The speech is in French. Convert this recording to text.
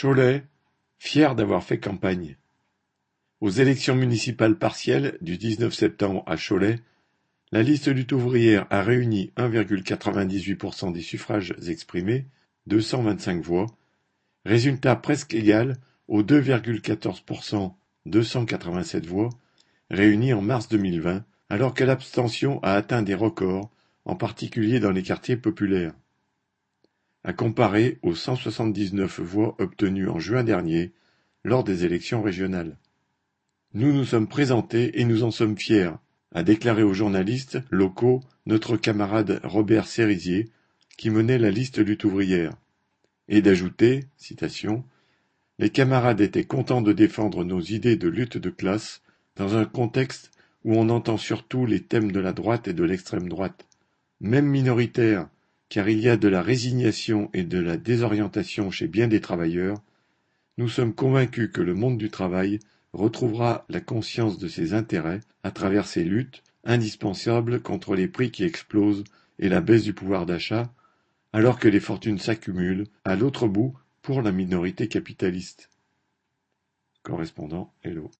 Cholet, fier d'avoir fait campagne. Aux élections municipales partielles du 19 septembre à Cholet, la liste lutte ouvrière a réuni 1,98% des suffrages exprimés, 225 voix, résultat presque égal aux 2,14%, 287 voix, réunis en mars 2020, alors que l'abstention a atteint des records, en particulier dans les quartiers populaires à comparer aux 179 voix obtenues en juin dernier lors des élections régionales. Nous nous sommes présentés et nous en sommes fiers, a déclaré aux journalistes locaux notre camarade Robert Cérizier, qui menait la liste lutte ouvrière, et d'ajouter, citation, Les camarades étaient contents de défendre nos idées de lutte de classe dans un contexte où on entend surtout les thèmes de la droite et de l'extrême droite. Même minoritaires, car il y a de la résignation et de la désorientation chez bien des travailleurs, nous sommes convaincus que le monde du travail retrouvera la conscience de ses intérêts à travers ces luttes indispensables contre les prix qui explosent et la baisse du pouvoir d'achat, alors que les fortunes s'accumulent à l'autre bout pour la minorité capitaliste. Correspondant Hello.